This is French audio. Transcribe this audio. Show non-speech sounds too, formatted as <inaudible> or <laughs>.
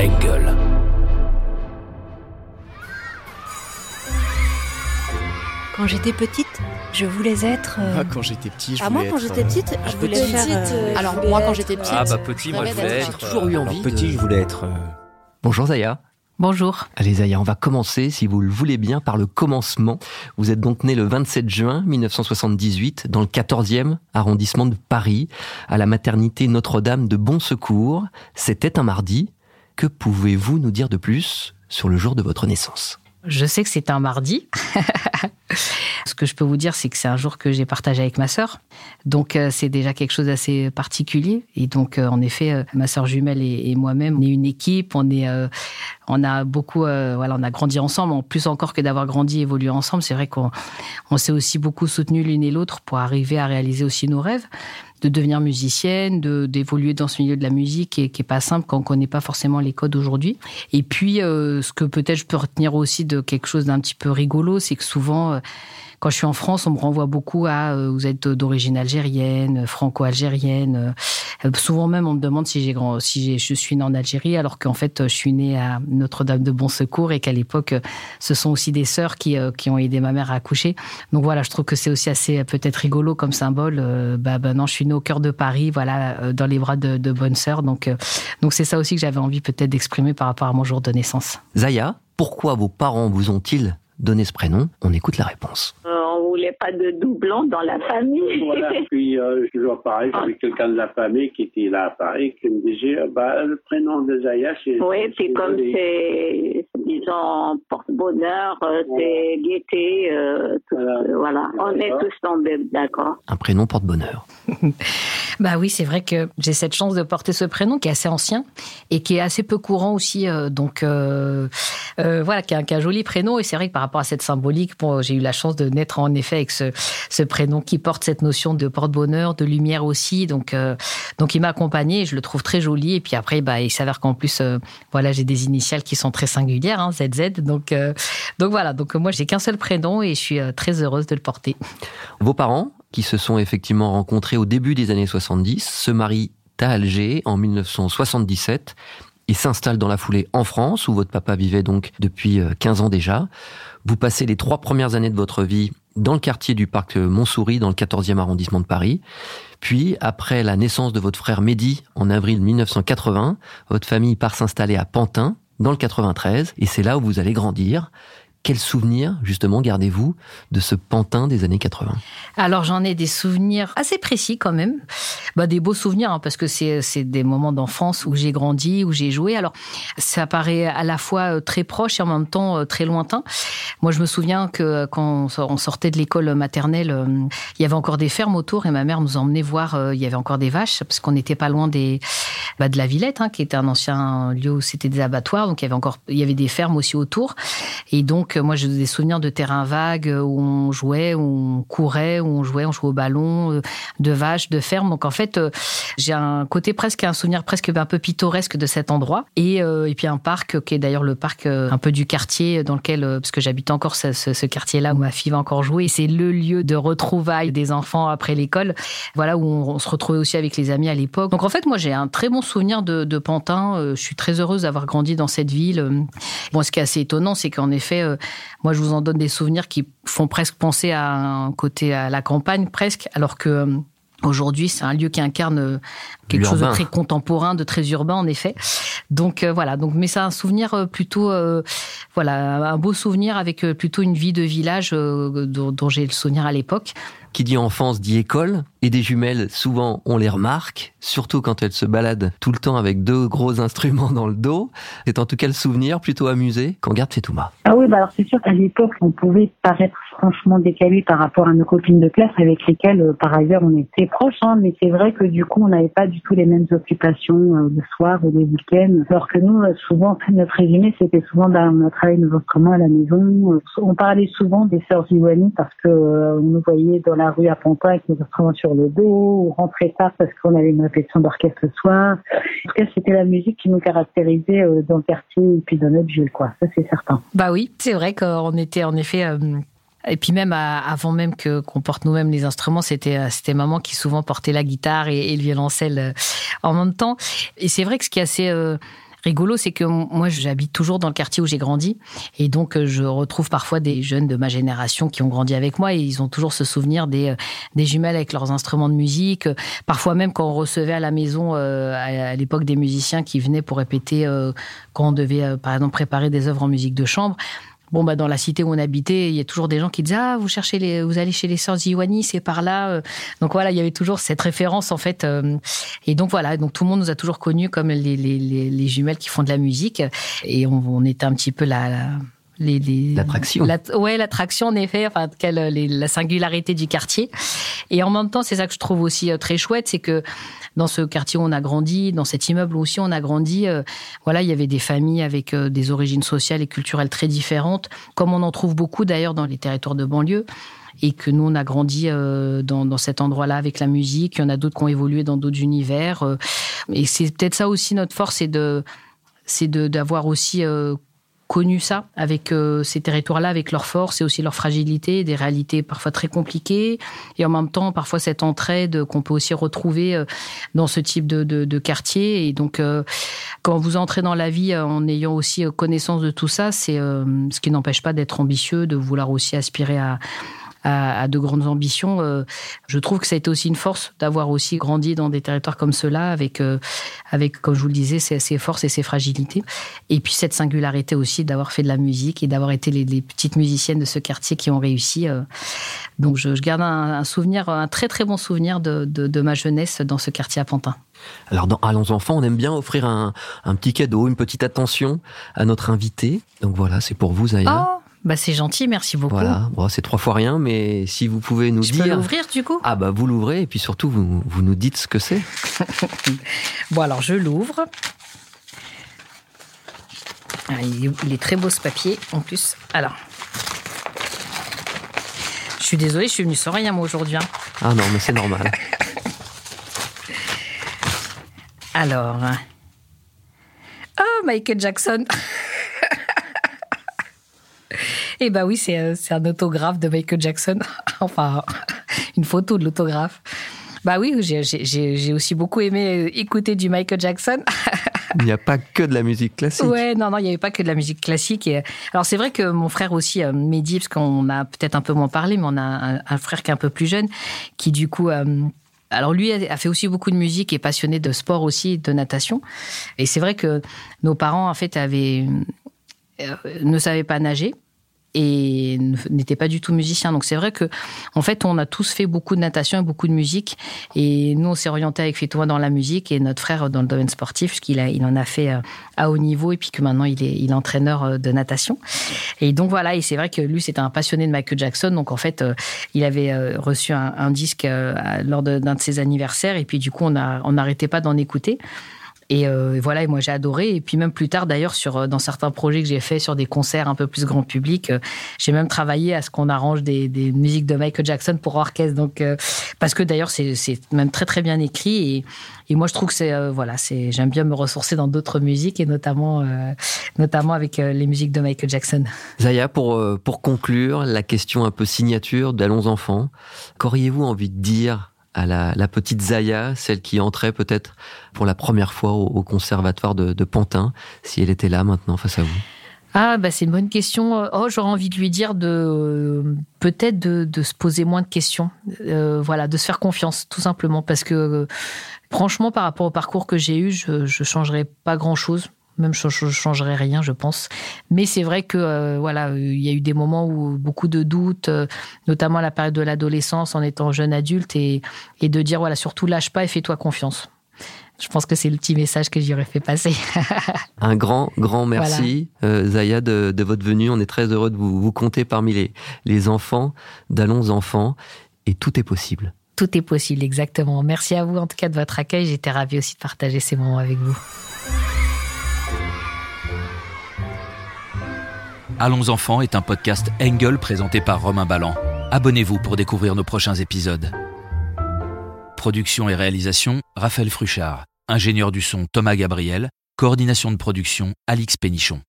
Engel. Quand j'étais petite, je voulais être. euh, Ah, quand j'étais petit, je Ah, voulais moi, quand j'étais euh, petite, je voulais petite, faire. euh, Alors, moi, quand j'étais petite, Ah bah petit, moi je voulais être. J'ai toujours eu envie. alors, Petit, je voulais être. Bonjour Zaya. Bonjour. Allez Zaya, on va commencer, si vous le voulez bien, par le commencement. Vous êtes donc né le 27 juin 1978 dans le 14e arrondissement de Paris, à la maternité Notre-Dame de Bon Secours. C'était un mardi. Que pouvez-vous nous dire de plus sur le jour de votre naissance? Je sais que c'est un mardi. <laughs> Ce que je peux vous dire, c'est que c'est un jour que j'ai partagé avec ma sœur. Donc, euh, c'est déjà quelque chose d'assez particulier. Et donc, euh, en effet, euh, ma sœur jumelle et, moi-même, on est une équipe. On est, euh, on a beaucoup, euh, voilà, on a grandi ensemble. En plus encore que d'avoir grandi, et évolué ensemble, c'est vrai qu'on on s'est aussi beaucoup soutenus l'une et l'autre pour arriver à réaliser aussi nos rêves de devenir musicienne, de d'évoluer dans ce milieu de la musique qui est, qui est pas simple quand on connaît pas forcément les codes aujourd'hui. Et puis, euh, ce que peut-être je peux retenir aussi de quelque chose d'un petit peu rigolo, c'est que souvent, euh, quand je suis en France, on me renvoie beaucoup à euh, vous êtes d'origine algérienne, franco-algérienne. Euh, souvent même, on me demande si je suis née en Algérie, alors qu'en fait, je suis née à Notre-Dame de Bon Secours et qu'à l'époque, euh, ce sont aussi des sœurs qui, euh, qui ont aidé ma mère à accoucher. Donc voilà, je trouve que c'est aussi assez euh, peut-être rigolo comme symbole. Euh, bah, bah non, je suis née au cœur de Paris, voilà, euh, dans les bras de, de bonnes sœurs. Donc euh, donc c'est ça aussi que j'avais envie peut-être d'exprimer par rapport à mon jour de naissance. Zaya, pourquoi vos parents vous ont-ils donné ce prénom On écoute la réponse. Euh, voulait pas de doublons dans la famille. Voilà, <laughs> puis euh, toujours pareil, j'avais quelqu'un de la famille qui était là à Paris, qui me disait, euh, bah, le prénom de Zaya, c'est... oui, puis c'est comme c'est, disons, porte-bonheur, euh, c'est gaieté, euh, tout- Voilà. euh, voilà. On est tous tombés d'accord. Un prénom porte-bonheur. <laughs> Bah oui, c'est vrai que j'ai cette chance de porter ce prénom qui est assez ancien et qui est assez peu courant aussi. euh, donc euh, euh, voilà, qui a, qui a un joli prénom. Et c'est vrai que par rapport à cette symbolique, bon, j'ai eu la chance de naître en effet avec ce, prénom qui porte cette notion de porte-bonheur, de lumière aussi. Donc euh, donc il m'a accompagné je le trouve très joli. Et puis après, bah il s'avère qu'en plus, euh, voilà, j'ai des initiales qui sont très singulières, hein, ZZ. Donc euh, donc voilà. Donc moi, j'ai qu'un seul prénom et je suis très heureuse de le porter. Vos parents, qui se sont effectivement rencontrés au début des années 70, se marient à Alger en 1977 et s'installent dans la foulée en France, où votre papa vivait donc depuis euh, 15 ans déjà. Vous passez les trois premières années de votre vie dans le quartier du parc Montsouris, dans le 14e arrondissement de Paris. Puis, après la naissance de votre frère Mehdi en avril 1980, votre famille part s'installer à Pantin, dans le 93, et c'est là où vous allez grandir. Quels souvenirs, justement, gardez-vous de ce Pantin des années 80 Alors j'en ai des souvenirs assez précis quand même, bah, des beaux souvenirs hein, parce que c'est des moments d'enfance où j'ai grandi, où j'ai joué. Alors ça paraît à la fois euh, très proche et en même temps euh, très lointain. Moi je me souviens que euh, quand on sor- on sortait de l'école maternelle, il y avait encore des fermes autour et ma mère nous emmenait voir. Il y avait encore des vaches parce qu'on n'était pas loin des bah, de la Villette, hein, qui était un ancien lieu où c'était des abattoirs, donc il y avait encore il y avait des fermes aussi autour. Et donc, euh, moi, j'ai des souvenirs de terrains vagues euh, où on jouait, où on courait, où on jouait, on jouait au ballon, euh, de vaches, de fermes. Donc, en fait, euh, j'ai un côté presque, un souvenir presque un peu pittoresque de cet endroit. Et, et puis un parc qui est d'ailleurs le parc un peu du quartier dans lequel, parce que j'habite encore ce, quartier-là où ma fille va encore jouer. C'est le lieu de retrouvailles des enfants après l'école. Voilà, où on, se retrouvait aussi avec les amis à l'époque. Donc, en fait, moi, j'ai un très bon souvenir de, Pantin. Je suis très heureuse d'avoir grandi dans cette ville. Bon, ce qui est assez étonnant, c'est qu'en effet, moi, je vous en donne des souvenirs qui font presque penser à un côté à la campagne, presque, alors que euh, aujourd'hui, c'est un lieu qui incarne euh, quelque chose de très contemporain, de très urbain, en effet. Donc euh, voilà. Donc, mais c'est un souvenir plutôt, euh, voilà, un beau souvenir avec plutôt une vie de village euh, dont, dont j'ai le souvenir à l'époque. Qui dit enfance dit école, et des jumelles, souvent on les remarque, surtout quand elles se baladent tout le temps avec deux gros instruments dans le dos. C'est en tout cas le souvenir plutôt amusé qu'en garde Fetouma. Ah oui, bah alors c'est sûr qu'à l'époque, on pouvait paraître franchement décalé par rapport à nos copines de classe avec lesquelles, euh, par ailleurs, on était proches. Hein, mais c'est vrai que du coup, on n'avait pas du tout les mêmes occupations euh, le soir ou les week-ends. Alors que nous, euh, souvent, <laughs> notre résumé, c'était souvent, bah, on a travaillé nos instruments à la maison. On parlait souvent des sœurs Iwani parce que on nous voyait dans la rue à Pantin avec nos instruments sur le dos, ou rentrer tard parce qu'on avait une répétition d'orchestre le soir. En tout cas, c'était la musique qui nous caractérisait dans le quartier et puis dans notre ville, quoi. Ça, c'est certain. Bah oui, c'est vrai qu'on était en effet. Et puis même avant même que qu'on porte nous-mêmes les instruments, c'était euh, c'était maman qui souvent portait la guitare et, le violoncelle euh, en même temps. Et c'est vrai que ce qui est assez euh, rigolo, c'est que moi, j'habite toujours dans le quartier où j'ai grandi. Et donc, euh, je retrouve parfois des jeunes de ma génération qui ont grandi avec moi et ils ont toujours ce souvenir des, euh, des jumelles avec leurs instruments de musique. Parfois même quand on recevait à la maison, euh, à l'époque, des musiciens qui venaient pour répéter quand on devait, par exemple, préparer des œuvres en musique de chambre. Bon, bah, dans la cité où on habitait, il y a toujours des gens qui disaient Ah, vous cherchez les, vous allez chez les sœurs Ziwani, c'est par là. Euh. Donc voilà, il y avait toujours cette référence, en fait. Euh. Et donc voilà, donc tout le monde nous a toujours connus comme les, les, les, jumelles qui font de la musique. Et on, on était un petit peu la l'attraction. La, ouais, l'attraction en effet, enfin quelle, la singularité du quartier. Et en même temps, c'est ça que je trouve aussi euh, très chouette, c'est que dans ce quartier où on a grandi, dans cet immeuble aussi on a grandi, euh, voilà, il y avait des familles avec euh, des origines sociales et culturelles très différentes, comme on en trouve beaucoup d'ailleurs dans les territoires de banlieue et que nous on a grandi dans, dans, cet endroit-là avec la musique. Il y en a d'autres qui ont évolué dans d'autres univers. et c'est peut-être ça aussi notre force, c'est de c'est d'avoir aussi connu ça avec euh, ces territoires-là, avec leurs forces et aussi leurs fragilités, des réalités parfois très compliquées, et en même temps parfois cette entraide qu'on peut aussi retrouver euh, dans ce type de, de, quartier. Et donc, euh, quand vous entrez dans la vie en ayant aussi connaissance de tout ça, c'est ce qui n'empêche pas d'être ambitieux, de vouloir aussi aspirer à, de grandes ambitions. Euh, je trouve que ça a été aussi une force d'avoir aussi grandi dans des territoires comme cela, avec, euh, avec comme je vous le disais, ses, forces et ses fragilités. Et puis cette singularité aussi d'avoir fait de la musique et d'avoir été les, petites musiciennes de ce quartier qui ont réussi. Euh. Donc je, garde un, souvenir, un très très bon souvenir de, de, ma jeunesse dans ce quartier à Pantin. Alors dans Allons enfants, on aime bien offrir un, un, petit cadeau, une petite attention à notre invité. Donc voilà, c'est pour vous, Zaya. Oh bah c'est gentil, merci beaucoup. Voilà, bon, c'est trois fois rien, mais si vous pouvez nous Je dire. Je peux l'ouvrir du coup? Ah bah vous l'ouvrez et puis surtout vous, vous nous dites ce que c'est. <laughs> bon alors je l'ouvre. Ah, il est très beau ce papier en plus. Alors. Je suis désolée, je suis venue sans rien moi aujourd'hui. Hein. Ah non, mais c'est normal. <laughs> alors. Oh, Michael Jackson <laughs> eh ben oui, euh, c'est un autographe de Michael Jackson. <laughs> enfin, une photo de l'autographe. Bah oui, j'ai aussi beaucoup aimé euh, écouter du Michael Jackson. <laughs> il n'y a pas que de la musique classique. Ouais, non, non, il n'y avait pas que de la musique classique. Et, alors c'est vrai que mon frère aussi, euh, Mehdi, parce qu'on a peut-être un peu moins parlé, mais on a un, frère qui est un peu plus jeune, qui du coup... alors lui a fait aussi beaucoup de musique et passionné de sport aussi, de natation. Et c'est vrai que nos parents en fait avaient ne savaient pas nager et n'était pas du tout musicien. Donc c'est vrai que en fait on a tous fait beaucoup de natation et beaucoup de musique et nous on s'est orienté avec Fétois dans la musique et notre frère dans le domaine sportif puisqu'il il en a fait euh, à haut niveau et puis que maintenant il est, il entraîneur euh, de natation. Et donc voilà et c'est vrai que lui c'était un passionné de Michael Jackson donc en fait euh, il avait reçu un, disque lors d'un de, ses anniversaires et puis du coup on n'arrêtait pas d'en écouter. Et euh, voilà, et moi j'ai adoré. Et puis même plus tard, d'ailleurs, sur euh, dans certains projets que j'ai fait sur des concerts un peu plus grand public, euh, j'ai même travaillé à ce qu'on arrange des, des, musiques de Michael Jackson pour orchestre. Donc parce que d'ailleurs c'est même très très bien écrit. Et, et moi je trouve que c'est voilà, c'est j'aime bien me ressourcer dans d'autres musiques et notamment notamment avec les musiques de Michael Jackson. Zaya, pour pour conclure la question un peu signature d'Allons enfants, qu'auriez-vous envie de dire à la, petite Zaya, celle qui entrait peut-être pour la première fois au, conservatoire de, Pantin, si elle était là maintenant face à vous ah bah c'est une bonne question. Oh j'aurais envie de lui dire de peut-être de, se poser moins de questions, euh, voilà, de se faire confiance tout simplement parce que euh, franchement par rapport au parcours que j'ai eu, je, je changerais pas grand chose. Même je ne changerais rien, je pense. Mais c'est vrai que euh, voilà, il y a eu des moments où beaucoup de doutes, euh, notamment à la période de l'adolescence, en étant jeune adulte, et, et de dire voilà, surtout lâche pas et fais-toi confiance. Je pense que c'est le petit message que j'aurais fait passer. <laughs> Un grand, grand merci, euh, Zaya, de, de, votre venue. On est très heureux de vous, vous compter parmi les, les enfants d'Allons Enfants. Et tout est possible. Tout est possible, exactement. Merci à vous, en tout cas, de votre accueil. J'étais ravie aussi de partager ces moments avec vous. Allons enfants est un podcast Engel présenté par Romain Ballan. Abonnez-vous pour découvrir nos prochains épisodes. Production et réalisation, Raphaël Fruchard. Ingénieur du son, Thomas Gabriel. Coordination de production, Alix Pénichon.